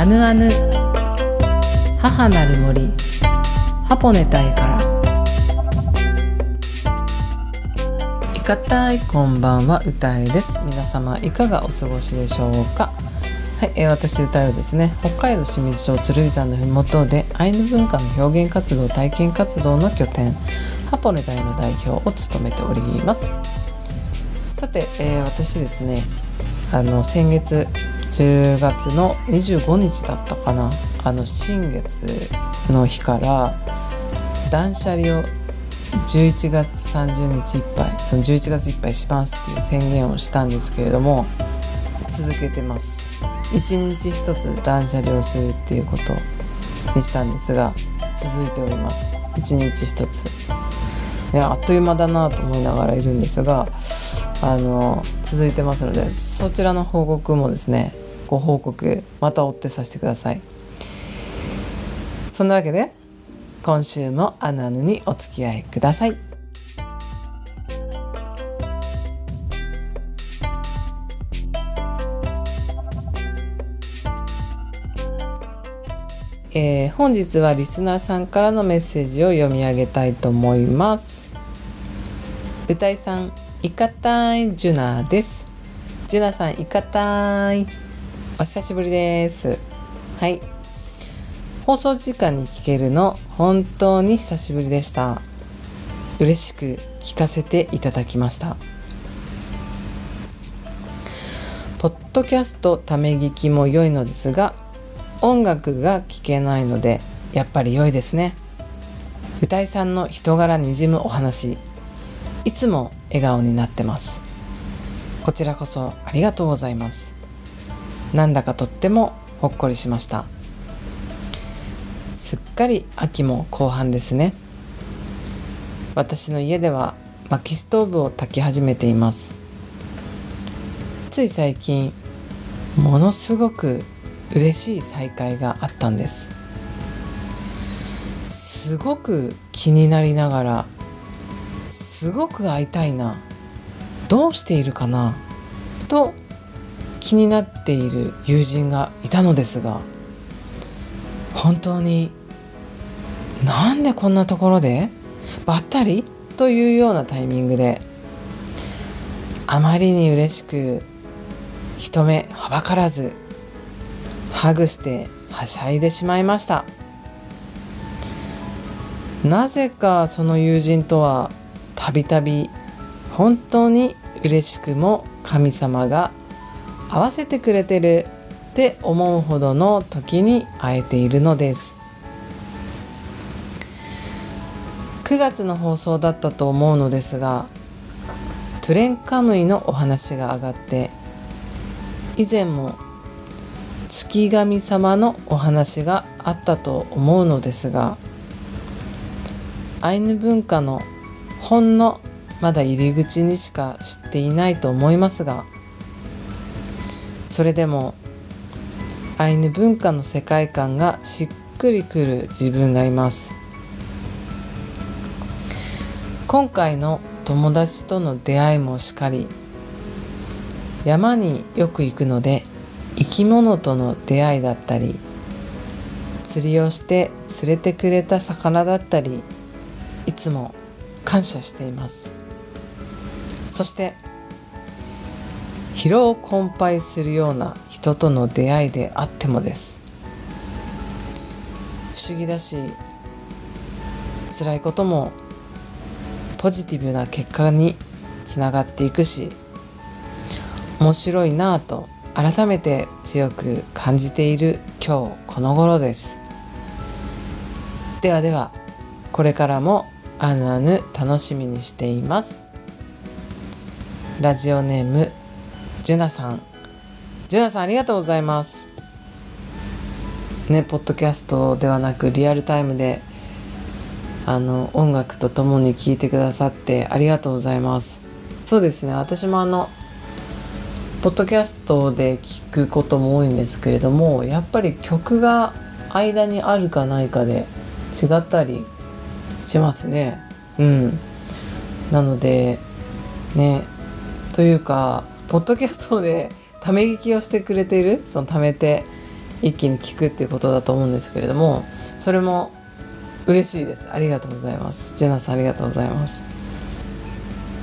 アヌアヌ。母なる森。ハポネタイから。いかたいこんばんは。歌えです。皆様いかがお過ごしでしょうか？はい、えー、私歌うですね。北海道清水町鶴居山のふもとでアイヌ文化の表現活動体験活動の拠点。ハポネタイの代表を務めております。さて、えー、私ですね。あの先月10月の25日だったかな。あの新月の日から断捨離を11月30日いっぱいその11月いっぱいしますっていう宣言をしたんですけれども続けてます。一日一つ断捨離をするっていうことにしたんですが続いております。一日一つ。いやあっという間だなと思いながらいるんですがあの続いてますのでそちらの報告もですねご報告また追ってさせてください。そんなわけで今週もアナヌにお付き合いください。えー、本日はリスナーさんからのメッセージを読み上げたいと思います。歌いさんいかたいジュナです。ジュナさんいかたい。お久しぶりです。はい。放送時間に聞けるの本当に久しぶりでした。嬉しく聞かせていただきました。ポッドキャストため聞きも良いのですが音楽が聴けないのでやっぱり良いですね。歌いさんの人柄にじむお話。いつも笑顔になってます。こちらこそありがとうございます。なんだかとってもほっこりしました。すっかり秋も後半ですね。私の家では薪ストーブを焚き始めています。つい最近ものすごく嬉しい再会があったんです。すごく気になりながらすごく会いたいなどうしているかなと気になっている友人がいたのですが本当になんでこんなところでばったりというようなタイミングであまりに嬉しく人目はばからずハグしてはしゃいでしまいました。なぜかその友人とはたびたび本当に嬉しくも神様が合わせてくれてるって思うほどの時に会えているのです。9月の放送だったと思うのですがトゥレンカムイのお話が上がって以前も月神様のお話があったと思うのですがアイヌ文化のほんのまだ入り口にしか知っていないと思いますがそれでもアイヌ文化の世界観がしっくりくる自分がいます。今回の友達との出会いもしかり山によく行くので生き物との出会いだったり釣りをして連れてくれた魚だったりいつも感謝しています。そして疲労困憊するような人との出会いであってもです。不思議だし辛いこともポジティブな結果につながっていくし面白いなぁと改めて強く感じている今日この頃です。ではではこれからもあぬあぬ楽しみにしています。ラジオネームジュナさん。ジュナさんありがとうございます。ねポッドキャストではなくリアルタイムであの音楽とともに聴いてくださってありがとうございます。そうですね私もあのポッドキャストで聞くことも多いんですけれどもやっぱり曲が間にあるかないかで違ったりしますね。うん。なのでねというかポッドキャストでため聞きをしてくれているその貯めて一気に聞くっていうことだと思うんですけれどもそれも嬉しいです。ありがとうございます。ジェナさんありがとうございます。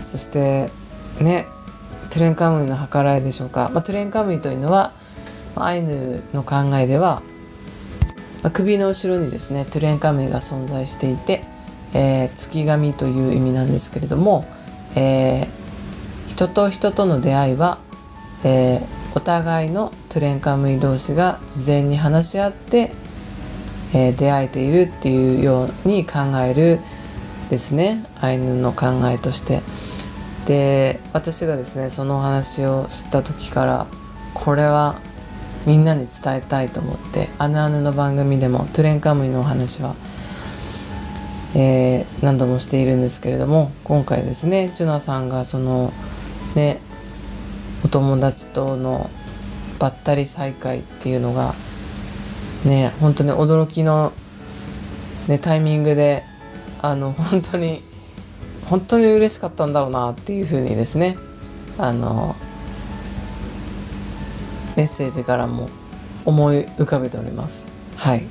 そしてねトゥレンカムイの計らいでしょうか、まあ、トゥレンカムイというのはアイヌの考えでは、まあ、首の後ろにですねトゥレンカムイが存在していて、えー、月神という意味なんですけれども、えー、人と人との出会いは、えー、お互いのトゥレンカムイ同士が事前に話し合って、えー、出会えているっていうように考えるですねアイヌの考えとして。で私がですねそのお話を知った時からこれはみんなに伝えたいと思って「あぬあぬ」の番組でもトゥレンカムイのお話は、えー、何度もしているんですけれども今回ですねジュナさんがそのねお友達とのばったり再会っていうのがね本当に驚きの、ね、タイミングであの本当に本当に嬉しかったんだろうなっていうふうにですねあのメッセージからも思い浮かべております。はい。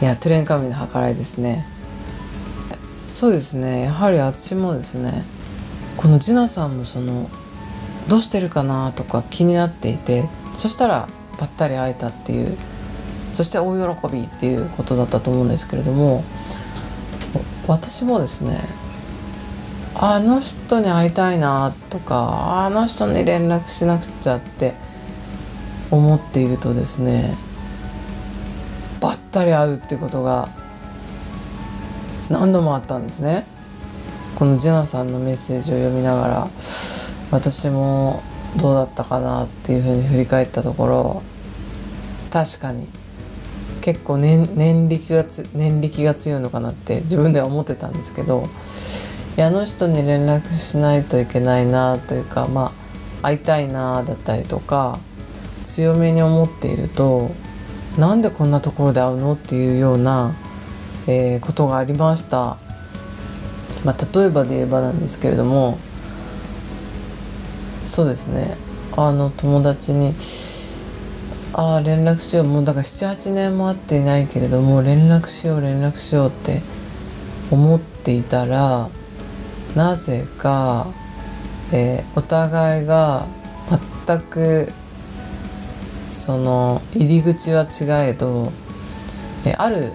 いやトゥレンカミの計らいですね。そうですね。やはり私もですねこのジュナさんもそのどうしてるかなとか気になっていてそしたらばったり会えたっていうそして大喜びっていうことだったと思うんですけれども私もですねあの人に会いたいなとかあの人に連絡しなくちゃって思っているとですねばったり会うってことが何度もあったんですね。このジェナさんのメッセージを読みながら私もどうだったかなっていうふうに振り返ったところ確かに結構年年力がつ年力が強いのかなって自分では思ってたんですけどあの人に連絡しないといけないなというかまあ会いたいなだったりとか強めに思っているとなんでこんなところで会うのっていうような、えー、ことがありました。まあ、例えばで言えばなんですけれどもそうですね。あの友達に「ああ連絡しよう」もうだから78年も会っていないけれども連絡しよう連絡しようって思っていたらなぜか、えー、お互いが全くその入り口は違えど、えー、ある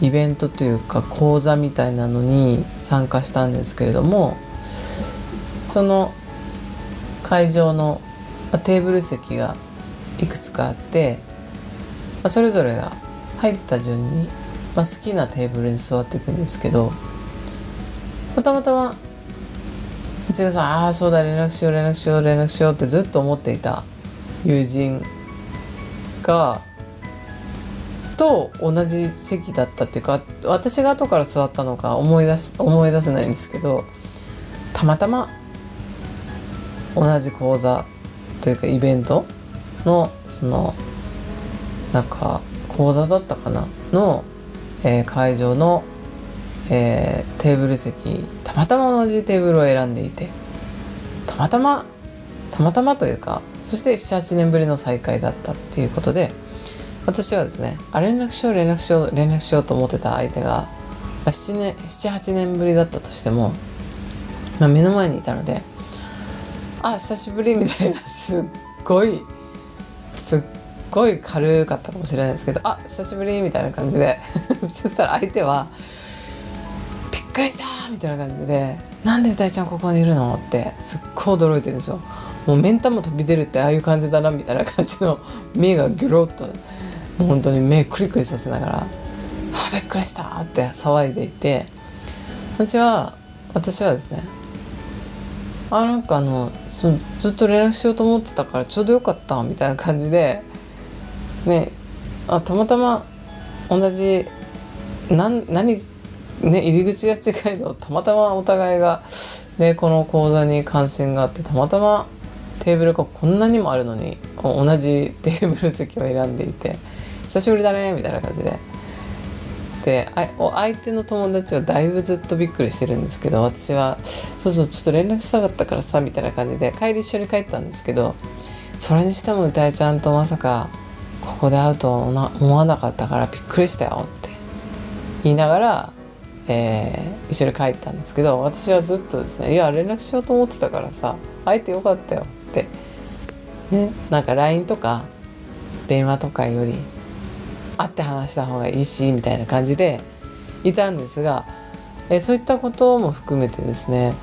イベントというか講座みたいなのに参加したんですけれどもその会場のテーブル席がいくつかあってそれぞれが入った順に、ま、好きなテーブルに座っていくんですけどたまたま内川さん「ああそうだ連絡しよう連絡しよう連絡しよう」ってずっと思っていた友人がと同じ席だったっていうか私が後から座ったのか思い出し思い出せないんですけどたまたま同じ講座というかイベントのそのなんか講座だったかな？の、えー、会場の、えー、テーブル席たまたま同じテーブルを選んでいてたまたまたまたまというかそして78年ぶりの再会だったっていうことで。私はですねあ連絡しよう連絡しよう連絡しようと思ってた相手が、まあ、78年ぶりだったとしても、まあ、目の前にいたので「あ久しぶり」みたいな すっごいすっごい軽かったかもしれないですけど「あ久しぶり」みたいな感じで そしたら相手は「びっくりした!」みたいな感じで「なんで歌いちゃんここにいるの?」ってすっごい驚いてるんですよ。もう目ん玉飛び出るってああいう感じだなみたいな感じの目がギョロッともう本当に目クリクリさせながら「あびっくりした!」って騒いでいて私は私はですねあなんかあのそのずっと連絡しようと思ってたからちょうどよかったみたいな感じでねあたまたま同じ何何ね入り口が違いどたまたまお互いが、ね、この講座に関心があってたまたまテーブルがこんなにもあるのに同じテーブル席を選んでいて久しぶりだねみたいな感じで。で相手の友達はだいぶずっとびっくりしてるんですけど私は「そうそうちょっと連絡したかったからさ」みたいな感じで帰り一緒に帰ったんですけどそれにしても歌いちゃんとまさかここで会うとは思わなかったからびっくりしたよって言いながら、えー、一緒に帰ったんですけど私はずっとですね「いや連絡しようと思ってたからさ会えてよかったよ」ってねなんか LINE とか電話とかより会って話した方がいいしみたいな感じでいたんですが、え、そういったことも含めてですね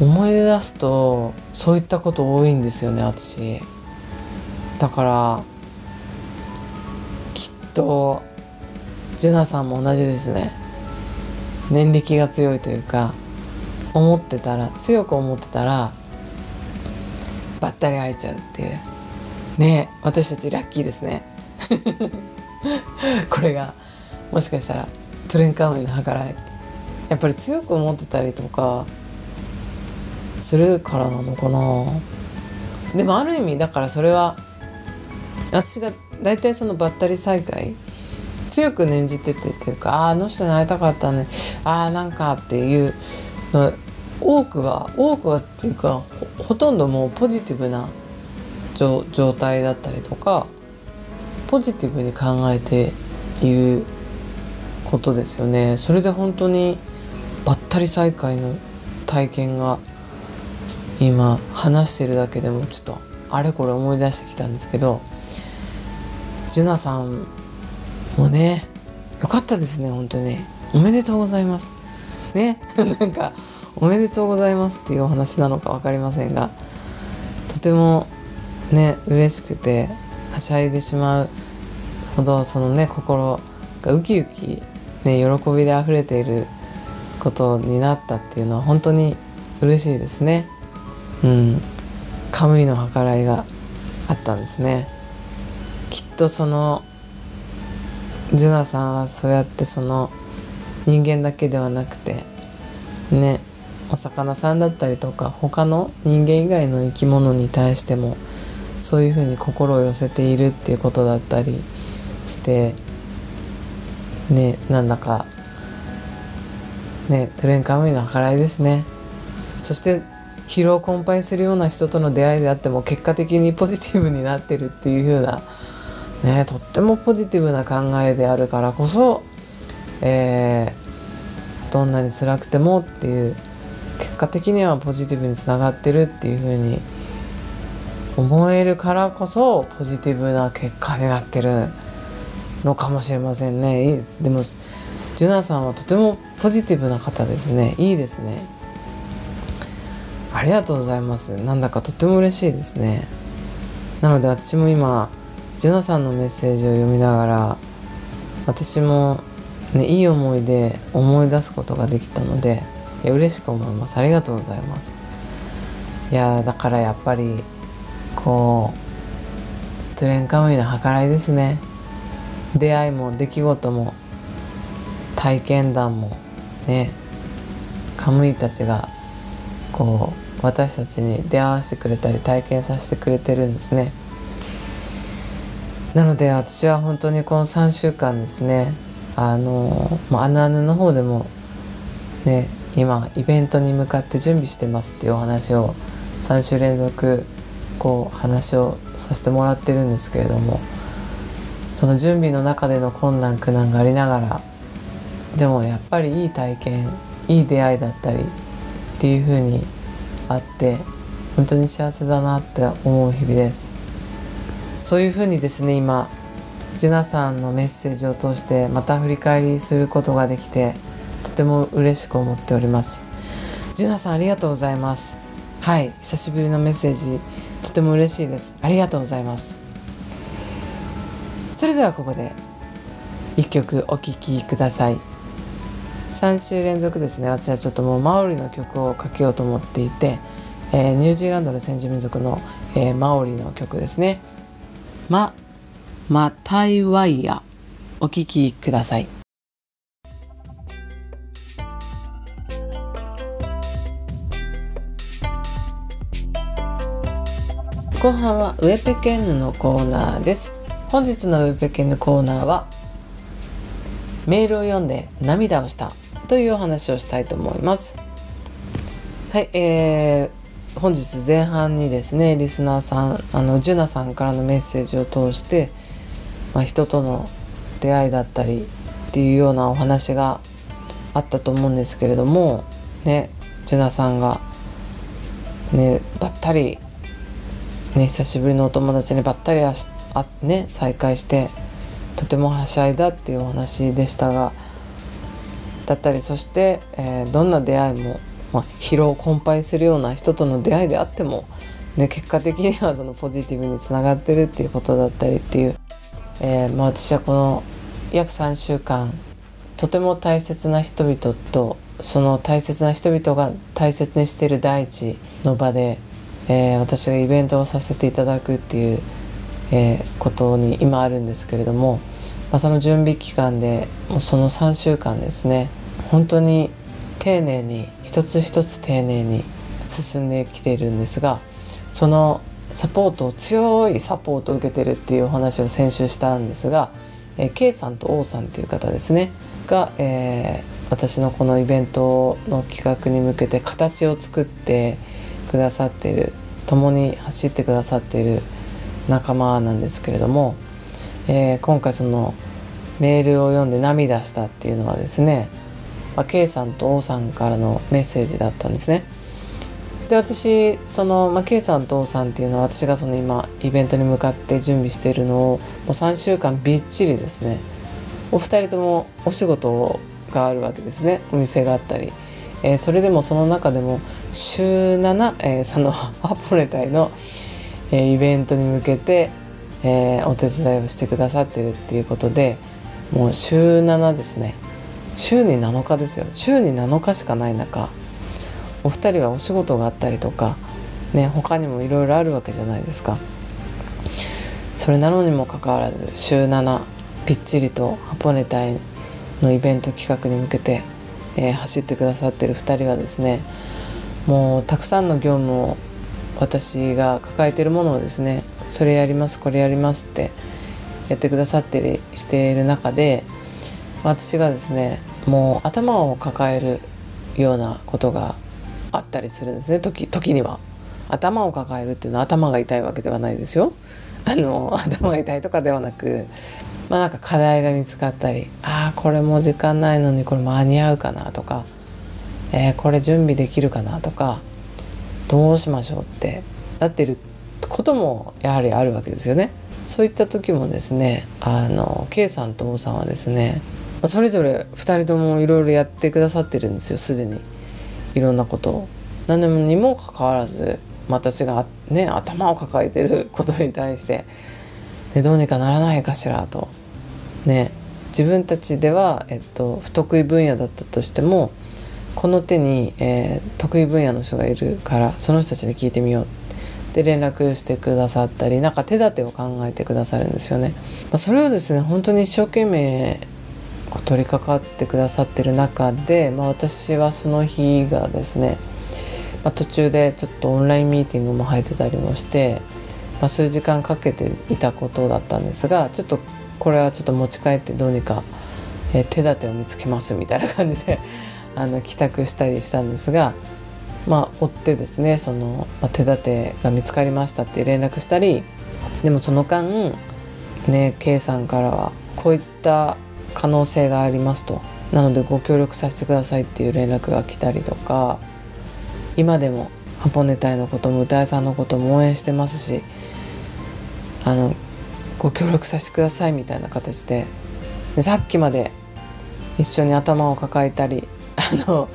思い出すとそういったこと多いんですよね私。だからきっとジュナさんも同じですね。念力が強いというか思ってたら強く思ってたらばったり会えちゃうっていう。ね私たちラッキーですね。これがもしかしたらトレンカムイの計らいやっぱり強く思ってたりとかするからなのかな。でもある意味だからそれは私が大体そのばったり再会強く念じててっていうかああの人に会いたかったねああなんかっていうの多くは多くはっていうかほとんどもうポジティブな状態だったりとかポジティブに考えていることですよね。それで本当にばったり再会の体験が今話してるだけでもちょっとあれこれ思い出してきたんですけどジュナさんもねよかったですね本当に。おめでとうございます。ね？なんかおめでとうございますっていうお話なのか分かりませんがとてもね嬉しくてはしゃいでしまうほどそのね心がウキウキね喜びであふれていることになったっていうのは本当に嬉しいですね。うんカムイの計らいがあったんですねきっとそのジュナさんはそうやってその人間だけではなくてねお魚さんだったりとか他の人間以外の生き物に対してもそういうふうに心を寄せているっていうことだったりしてねなんだかねトレンカムイの計らいですね。そして疲労困憊するような人との出会いであっても結果的にポジティブになってるっていう風なねとってもポジティブな考えであるからこそ、えー、どんなに辛くてもっていう結果的にはポジティブにつながってるっていう風に思えるからこそポジティブな結果になってるのかもしれませんね。でもジュナさんはとてもポジティブな方ですね。いいですね。ありがとうございます。なんだかとても嬉しいですね。なので私も今ジュナさんのメッセージを読みながら私もねいい思いで思い出すことができたのでいや嬉しく思います。ありがとうございます。いやだからやっぱりこうトレンカムイの計らいですね。出会いも出来事も体験談もねカムイたちがこう私たちに出会わせてくれたり体験させてくれてるんですね。なので私は本当にこの3週間ですねあのあぬあぬの方でもね今イベントに向かって準備してますっていうお話を3週連続こう話をさせてもらってるんですけれどもその準備の中での困難苦難がありながらでもやっぱりいい体験いい出会いだったりっていうふうにあって本当に幸せだなって思う日々です。そういうふうにですね今ジュナさんのメッセージを通してまた振り返りすることができてとても嬉しく思っております。ジュナさんありがとうございます。はい久しぶりのメッセージとても嬉しいです。ありがとうございます。それではここで一曲お聴きください。3週連続ですね。私はちょっともうマオリの曲をかけようと思っていて、えー、ニュージーランドの先住民族の、えー、マオリの曲ですね「マ・マタイワイヤ」お聴きください。後半はウェペケンヌのコーナーです。本日のウェペケンヌコーナーはメールを読んで涙をしたというお話をしたいと思います。はい、えー、本日前半にですねリスナーさんあのジュナさんからのメッセージを通して、まあ、人との出会いだったりっていうようなお話があったと思うんですけれどもねジュナさんがねばったりね久しぶりのお友達にばったりああね再会してとてもはしゃいだっていうお話でしたがだったりそして、えー、どんな出会いも、まあ、疲労困憊するような人との出会いであっても、ね、結果的にはそのポジティブにつながってるっていうことだったりっていう、えーまあ、私はこの約3週間とても大切な人々とその大切な人々が大切にしている大地の場で、えー、私がイベントをさせていただくっていう、えー、ことに今あるんですけれども、まあ、その準備期間でもうその3週間ですね本当に丁寧に一つ一つ丁寧に進んできているんですがそのサポートを強いサポートを受けてるっていうお話を先週したんですが、えー、K さんと O さんっていう方ですねが、えー、私のこのイベントの企画に向けて形を作ってくださっている共に走ってくださっている仲間なんですけれども、えー、今回そのメールを読んで涙したっていうのはですね、まあ、K さんと O さんからのメッセージだったんですね。で私その、まあ、K さんと O さんっていうのは私がその今イベントに向かって準備しているのをもう3週間びっちりですね。お二人ともお仕事があるわけですね。お店があったり、えー、それでもその中でも週7、えー、そのアポネタイの、えー、イベントに向けて、えお手伝いをしてくださってるっていうことでもう週7ですね。週に7日ですよ。週に7日しかない中お二人はお仕事があったりとかね他にもいろいろあるわけじゃないですか。それなのにもかかわらず週7びっちりとハポネタイのイベント企画に向けて、えー、走ってくださってる2人はですねもうたくさんの業務を私が抱えてるものをですねそれやりますこれやりますってやってくださってりしている中で私がですねもう頭を抱えるようなことがあったりするんですね時時には。頭を抱えるっていうのは頭が痛いわけではないですよ。あの頭が痛いとかではなくまあなんか課題が見つかったりああこれも時間ないのにこれ間に合うかなとか、えー、これ準備できるかなとかどうしましょうってなってることもやはりあるわけですよね。そういった時もですねあの K さんと王さんはですねそれぞれ2人ともいろいろやってくださってるんですよすでにいろんなことを。何にもかかわらず私がね頭を抱えてることに対してでどうにかならないかしらとね自分たちでは、えっと、不得意分野だったとしてもこの手に、えー、得意分野の人がいるからその人たちに聞いてみようで連絡してくださったりなんか手立てを考えてくださるんですよね。まあ、それをですね本当に一生懸命取り掛かってくださってる中で、まあ、私はその日がですね、まあ、途中でちょっとオンラインミーティングも入ってたりもしてま、数時間かけていたことだったんですがちょっとこれはちょっと持ち帰ってどうにか、え、手立てを見つけますみたいな感じで あの帰宅したりしたんですがまあ追ってですねその、まあ、手立てが見つかりましたって連絡したりでもその間ね K さんからはこういった可能性がありますと。なのでご協力させてくださいっていう連絡が来たりとか今でもハポネタイのことも歌いさんのことも応援してますしあのご協力させてくださいみたいな形ででさっきまで一緒に頭を抱えたりあの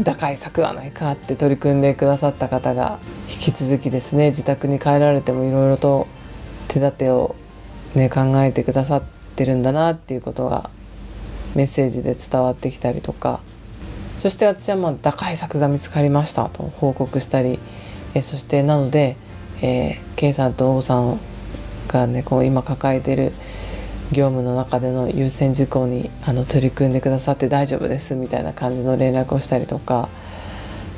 打開策はないかって取り組んでくださった方が引き続きですね自宅に帰られてもいろいろと手立てを、ね、考えてくださってるんだなっていうことがメッセージで伝わってきたりとか。そして私はまあ打開策が見つかりましたと報告したりえそしてなので、えー、K さんと王さんをがねこう今抱えてる業務の中での優先事項にあの取り組んでくださって大丈夫ですみたいな感じの連絡をしたりとか、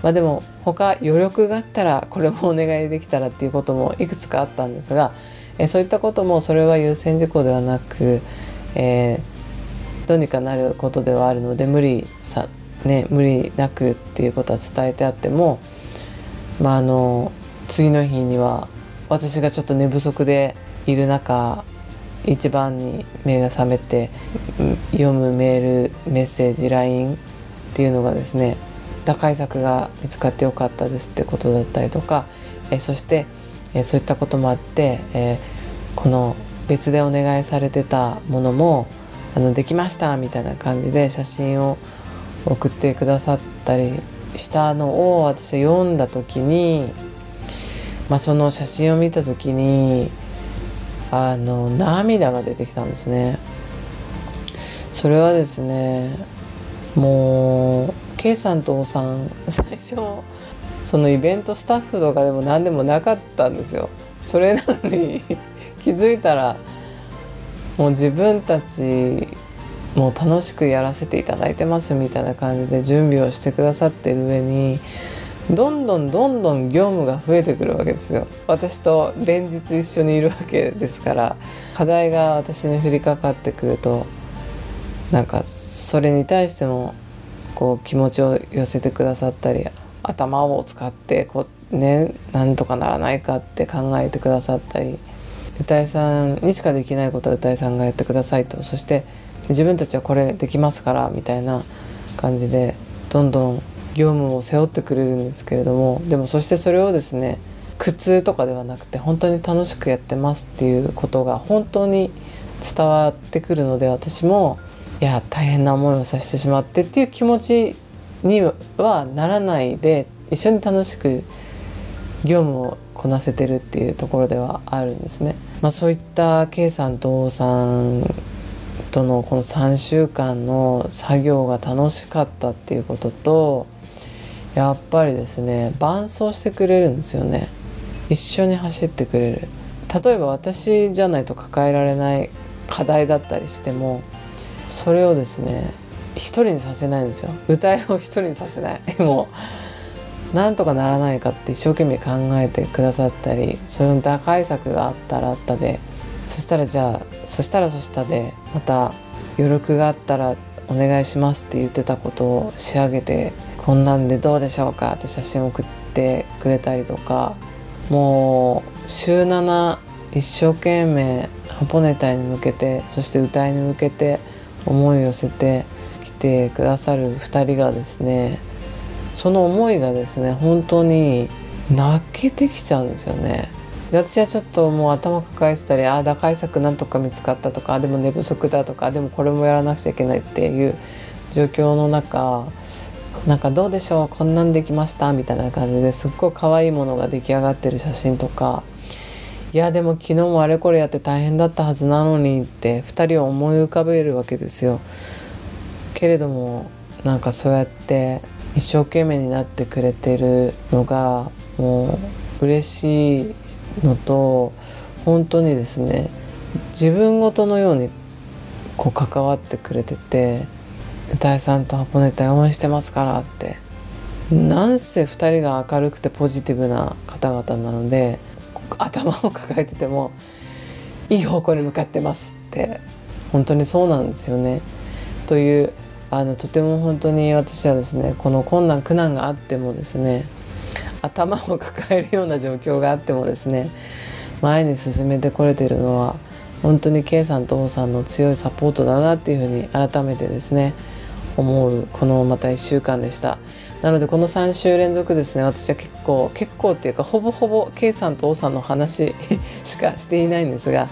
まあ、でも他余力があったらこれもお願いできたらっていうこともいくつかあったんですが、えそういったこともそれは優先事項ではなく、えー、どうにかなることではあるので無理さ、ね、無理なくっていうことは伝えてあってもまああの次の日には私がちょっと寝不足でいる中一番に目が覚めて読むメールメッセージ LINE っていうのがですね打開策が見つかってよかったですってことだったりとか、えそして、えそういったこともあって、えこの別でお願いされてたものもあのできましたみたいな感じで写真を送ってくださったりしたのを私は読んだ時に、まあ、その写真を見た時にあの涙が出てきたんですね。それはですねもう K さんと O さん 最初そのイベントスタッフとかでも何でもなかったんですよ。それなのに 気づいたらもう自分たちもう楽しくやらせていただいてますみたいな感じで準備をしてくださってる上にどんどんどんどん業務が増えてくるわけですよ。私と連日一緒にいるわけですから課題が私に降りかかってくるとなんかそれに対してもこう気持ちを寄せてくださったり頭を使ってこうねなんとかならないかって考えてくださったり歌いさんにしかできないことは歌いさんがやってくださいと。そして自分たちはこれできますからみたいな感じでどんどん業務を背負ってくれるんですけれどもでもそしてそれをですね苦痛とかではなくて本当に楽しくやってますっていうことが本当に伝わってくるので私もいや大変な思いをさせてしまってっていう気持ちにはならないで一緒に楽しく業務をこなせてるっていうところではあるんですね。まあ、そういった K さんと O さんとのこの3週間の作業が楽しかったっていうこととやっぱりですね伴走してくれるんですよね。一緒に走ってくれる。例えば私じゃないと抱えられない課題だったりしてもそれをですね一人にさせないんですよ。歌いを一人にさせない。もうなんとかならないかって一生懸命考えてくださったりそれの打開策があったらあったでそしたらじゃあそしたらそしたでまた余力があったらお願いしますって言ってたことを仕上げてこんなんでどうでしょうか？って写真送ってくれたりとかもう週7一生懸命ハポネタに向けてそして歌いに向けて思いを寄せてきてくださる2人がですねその思いがですね本当に泣けてきちゃうんですよね。で私はちょっともう頭抱えてたりああ打開策なんとか見つかったとかでも寝不足だとかでもこれもやらなくちゃいけないっていう状況の中なんかどうでしょうこんなんできましたみたいな感じですっごい可愛いものが出来上がってる写真とかいやでも昨日もあれこれやって大変だったはずなのにって2人を思い浮かべるわけですよ。けれどもなんかそうやって一生懸命になってくれてるのがもう嬉しいのと本当にですね自分ごとのようにこう関わってくれてて「歌いさんとハポネタ応援してますから」ってなんせ2人が明るくてポジティブな方々なので頭を抱えててもいい方向に向かってますって本当にそうなんですよね。というあのとても本当に私はですねこの困難苦難があってもですね頭を抱えるような状況があってもですね前に進めてこれてるのは本当に K さんと O さんの強いサポートだなっていうふうに改めてですね思うこのまた1週間でしたなのでこの3週連続ですね私は結構結構っていうかほぼほぼ K さんと O さんの話しかしていないんですが、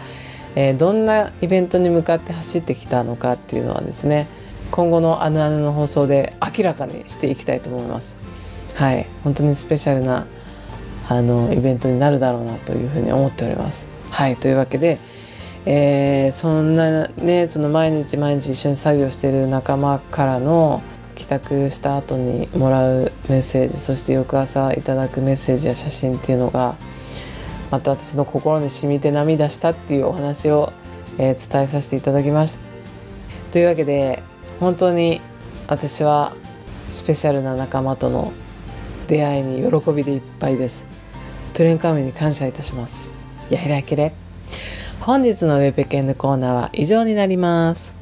えー、どんなイベントに向かって走ってきたのかっていうのはですね今後の「あぬあぬ」の放送で明らかにしていきたいと思います。はい本当にスペシャルなあのイベントになるだろうなというふうに思っております。はいというわけで、えー、そんなねその毎日毎日一緒に作業してる仲間からの帰宅した後にもらうメッセージそして翌朝いただくメッセージや写真っていうのがまた私の心に染みて涙したっていうお話を、えー、伝えさせていただきました。というわけで本当に私はスペシャルな仲間との出会いに喜びでいっぱいです。トレンカーメに感謝いたします。やひらけれ本日のウェブペケンのコーナーは以上になります。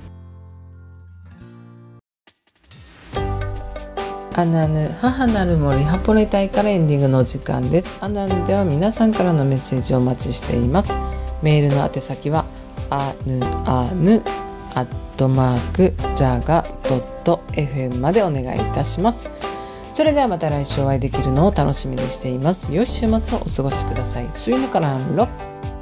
アナヌ母なる森ハポネタイからエンディングのお時間です。アナヌでは皆さんからのメッセージをお待ちしています。メールの宛先はアヌアヌアットマークジャガドット FM までお願いいたします。それではまた来週お会いできるのを楽しみにしています。良い週末をお過ごしください。See you in the